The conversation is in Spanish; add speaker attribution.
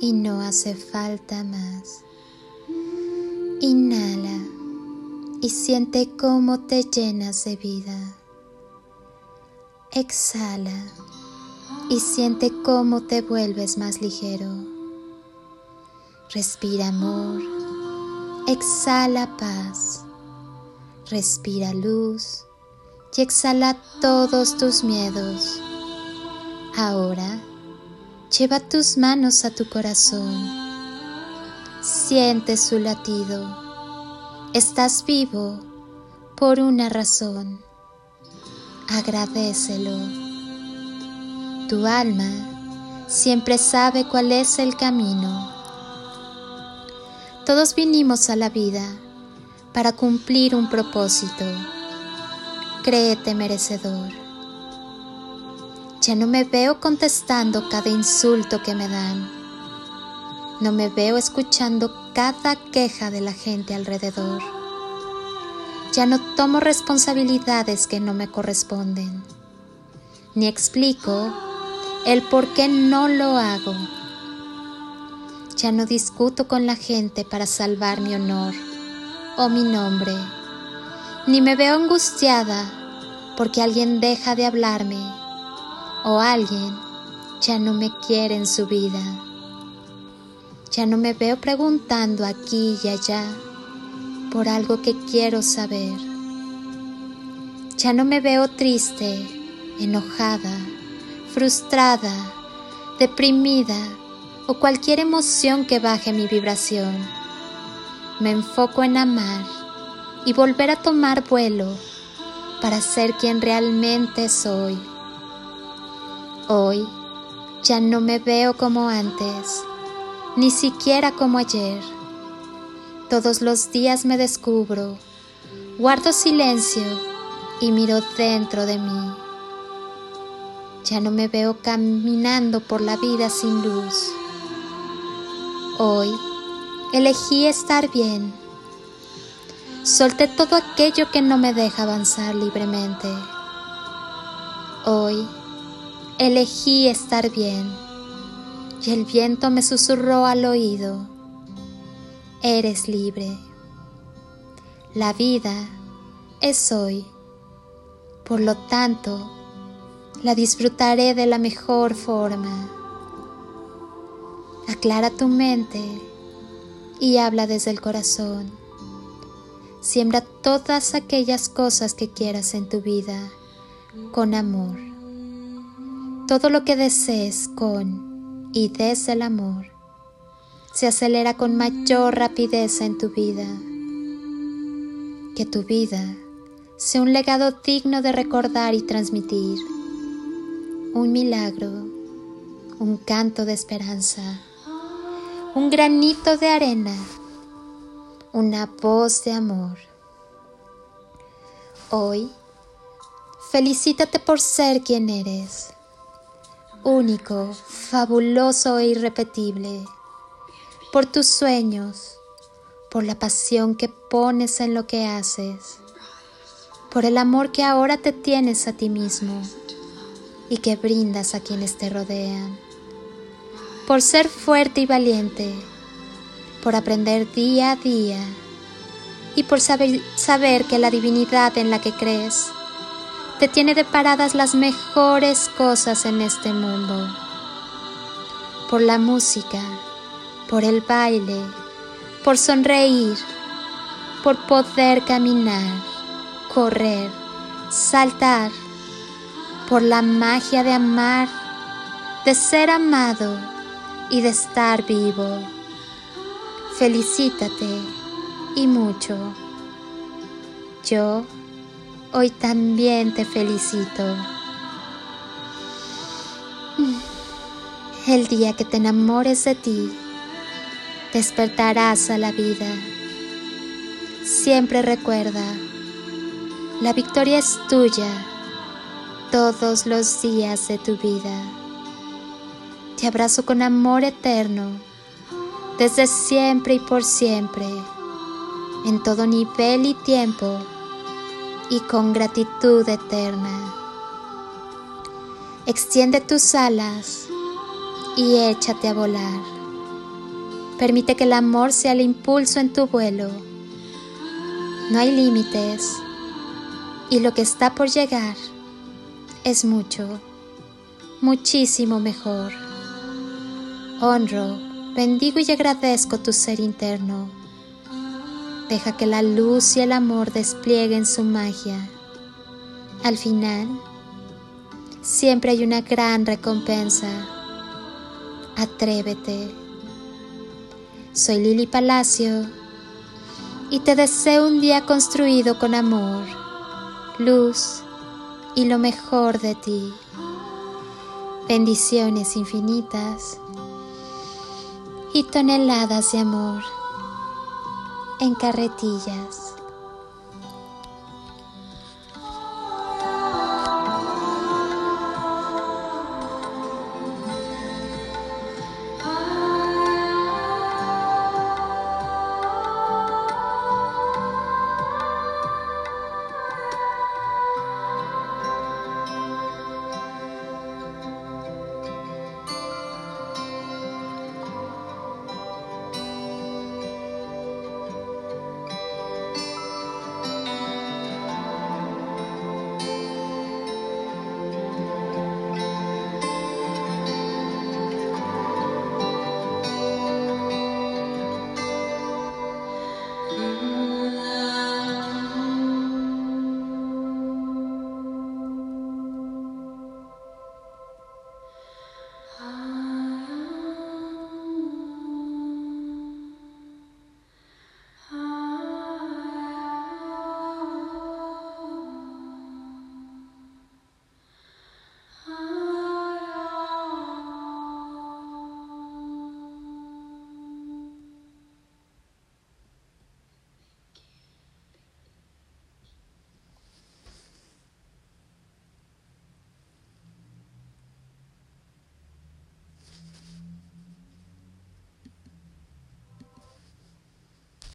Speaker 1: y no hace falta más. Inhala y siente cómo te llenas de vida. Exhala y siente cómo te vuelves más ligero. Respira amor, exhala paz, respira luz y exhala todos tus miedos. Ahora, lleva tus manos a tu corazón. Siente su latido. Estás vivo por una razón. Agradecelo. Tu alma siempre sabe cuál es el camino. Todos vinimos a la vida para cumplir un propósito. Créete merecedor. Ya no me veo contestando cada insulto que me dan. No me veo escuchando cada queja de la gente alrededor. Ya no tomo responsabilidades que no me corresponden. Ni explico el por qué no lo hago. Ya no discuto con la gente para salvar mi honor o mi nombre. Ni me veo angustiada porque alguien deja de hablarme o alguien ya no me quiere en su vida. Ya no me veo preguntando aquí y allá por algo que quiero saber. Ya no me veo triste, enojada, frustrada, deprimida o cualquier emoción que baje mi vibración. Me enfoco en amar y volver a tomar vuelo para ser quien realmente soy. Hoy ya no me veo como antes, ni siquiera como ayer. Todos los días me descubro, guardo silencio y miro dentro de mí. Ya no me veo caminando por la vida sin luz. Hoy elegí estar bien. Solté todo aquello que no me deja avanzar libremente. Hoy elegí estar bien y el viento me susurró al oído, eres libre. La vida es hoy, por lo tanto, la disfrutaré de la mejor forma. Aclara tu mente y habla desde el corazón. Siembra todas aquellas cosas que quieras en tu vida con amor. Todo lo que desees con y desde el amor se acelera con mayor rapidez en tu vida. Que tu vida sea un legado digno de recordar y transmitir. Un milagro, un canto de esperanza, un granito de arena, una voz de amor. Hoy, felicítate por ser quien eres único, fabuloso e irrepetible, por tus sueños, por la pasión que pones en lo que haces, por el amor que ahora te tienes a ti mismo y que brindas a quienes te rodean, por ser fuerte y valiente, por aprender día a día y por saber, saber que la divinidad en la que crees te tiene deparadas las mejores cosas en este mundo. Por la música, por el baile, por sonreír, por poder caminar, correr, saltar, por la magia de amar, de ser amado y de estar vivo. Felicítate y mucho. Yo hoy también te felicito. El día que te enamores de ti, despertarás a la vida. Siempre recuerda, la victoria es tuya todos los días de tu vida. Te abrazo con amor eterno, desde siempre y por siempre, en todo nivel y tiempo, y con gratitud eterna. Extiende tus alas y échate a volar. Permite que el amor sea el impulso en tu vuelo. No hay límites y lo que está por llegar es mucho, muchísimo mejor. Honro, bendigo y agradezco tu ser interno. Deja que la luz y el amor desplieguen su magia. Al final, siempre hay una gran recompensa. Atrévete. Soy Lili Palacio y te deseo un día construido con amor, luz y lo mejor de ti. Bendiciones infinitas y toneladas de amor en carretillas.